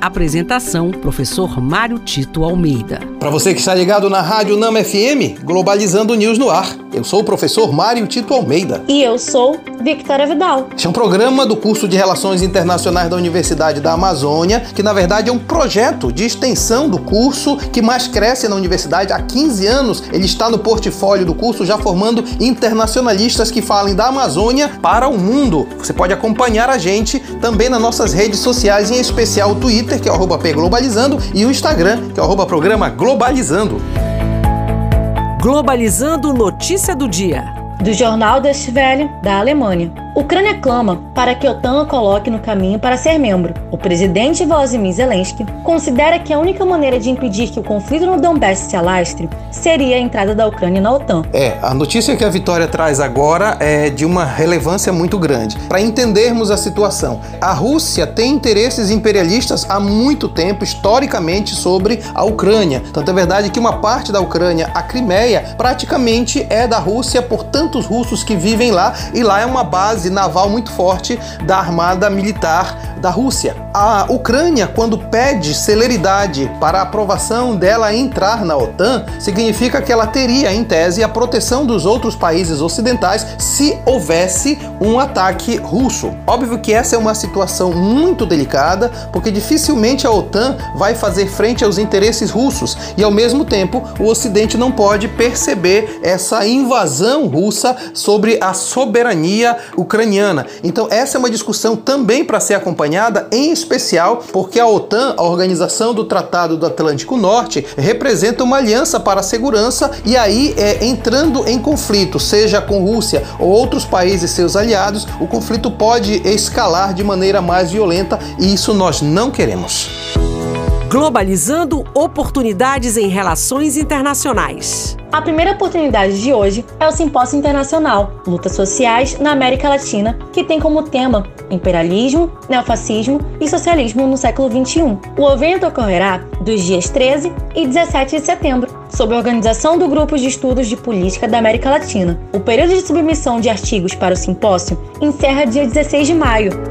Apresentação: Professor Mário Tito Almeida. Para você que está ligado na Rádio Nama FM, Globalizando News no ar. Eu sou o professor Mário Tito Almeida. E eu sou Victoria Vidal. Este é um programa do curso de Relações Internacionais da Universidade da Amazônia, que na verdade é um projeto de extensão do curso que mais cresce na universidade há 15 anos. Ele está no portfólio do curso já formando internacionalistas que falem da Amazônia para o mundo. Você pode acompanhar a gente também nas nossas redes sociais, em especial o Twitter, que é o arroba Globalizando, e o Instagram, que é o arroba programa Globalizando. Globalizando notícia do dia. Do jornal Das Welle, da Alemanha. Ucrânia clama para que a OTAN a coloque no caminho para ser membro. O presidente Volodymyr Zelensky considera que a única maneira de impedir que o conflito no Donbass se alastre seria a entrada da Ucrânia na OTAN. É, a notícia que a Vitória traz agora é de uma relevância muito grande. Para entendermos a situação, a Rússia tem interesses imperialistas há muito tempo, historicamente, sobre a Ucrânia. Tanto é verdade que uma parte da Ucrânia, a Crimeia, praticamente é da Rússia por tantos russos que vivem lá, e lá é uma base base naval muito forte da armada militar da Rússia. A Ucrânia, quando pede celeridade para a aprovação dela entrar na OTAN, significa que ela teria, em tese, a proteção dos outros países ocidentais se houvesse um ataque russo. Óbvio que essa é uma situação muito delicada, porque dificilmente a OTAN vai fazer frente aos interesses russos e, ao mesmo tempo, o Ocidente não pode perceber essa invasão russa sobre a soberania ucraniana. Então, essa é uma discussão também para ser acompanhada, em especial porque a OTAN, a Organização do Tratado do Atlântico Norte, representa uma aliança para a segurança e aí, é, entrando em conflito, seja com Rússia ou outros países seus aliados, o conflito pode escalar de maneira mais violenta e isso nós não queremos. Globalizando oportunidades em relações internacionais. A primeira oportunidade de hoje é o Simpósio Internacional Lutas Sociais na América Latina, que tem como tema Imperialismo, Neofascismo e Socialismo no século XXI. O evento ocorrerá dos dias 13 e 17 de setembro, sob a organização do Grupo de Estudos de Política da América Latina. O período de submissão de artigos para o simpósio encerra dia 16 de maio.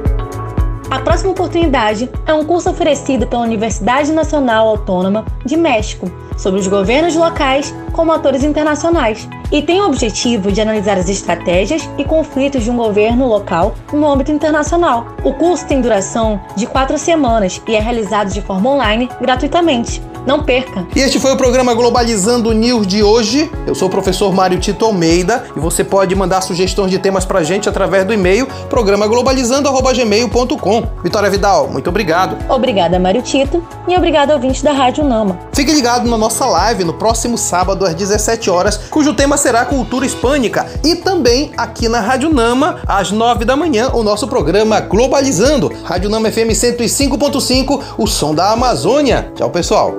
A próxima oportunidade é um curso oferecido pela Universidade Nacional Autônoma de México sobre os governos locais como atores internacionais e tem o objetivo de analisar as estratégias e conflitos de um governo local no âmbito internacional. O curso tem duração de quatro semanas e é realizado de forma online gratuitamente. Não perca! E este foi o programa Globalizando News de hoje. Eu sou o professor Mário Tito Almeida e você pode mandar sugestões de temas pra gente através do e-mail programaglobalizando.gmail.com. Vitória Vidal, muito obrigado. Obrigada, Mário Tito, e obrigado ouvinte da Rádio Nama. Fique ligado na nossa live no próximo sábado às 17 horas, cujo tema será cultura hispânica, e também aqui na Rádio Nama, às 9 da manhã, o nosso programa Globalizando. Rádio Nama FM 105.5, o som da Amazônia. Tchau, pessoal.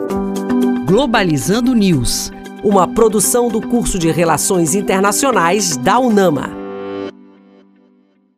Globalizando News, uma produção do curso de Relações Internacionais da UNAMA.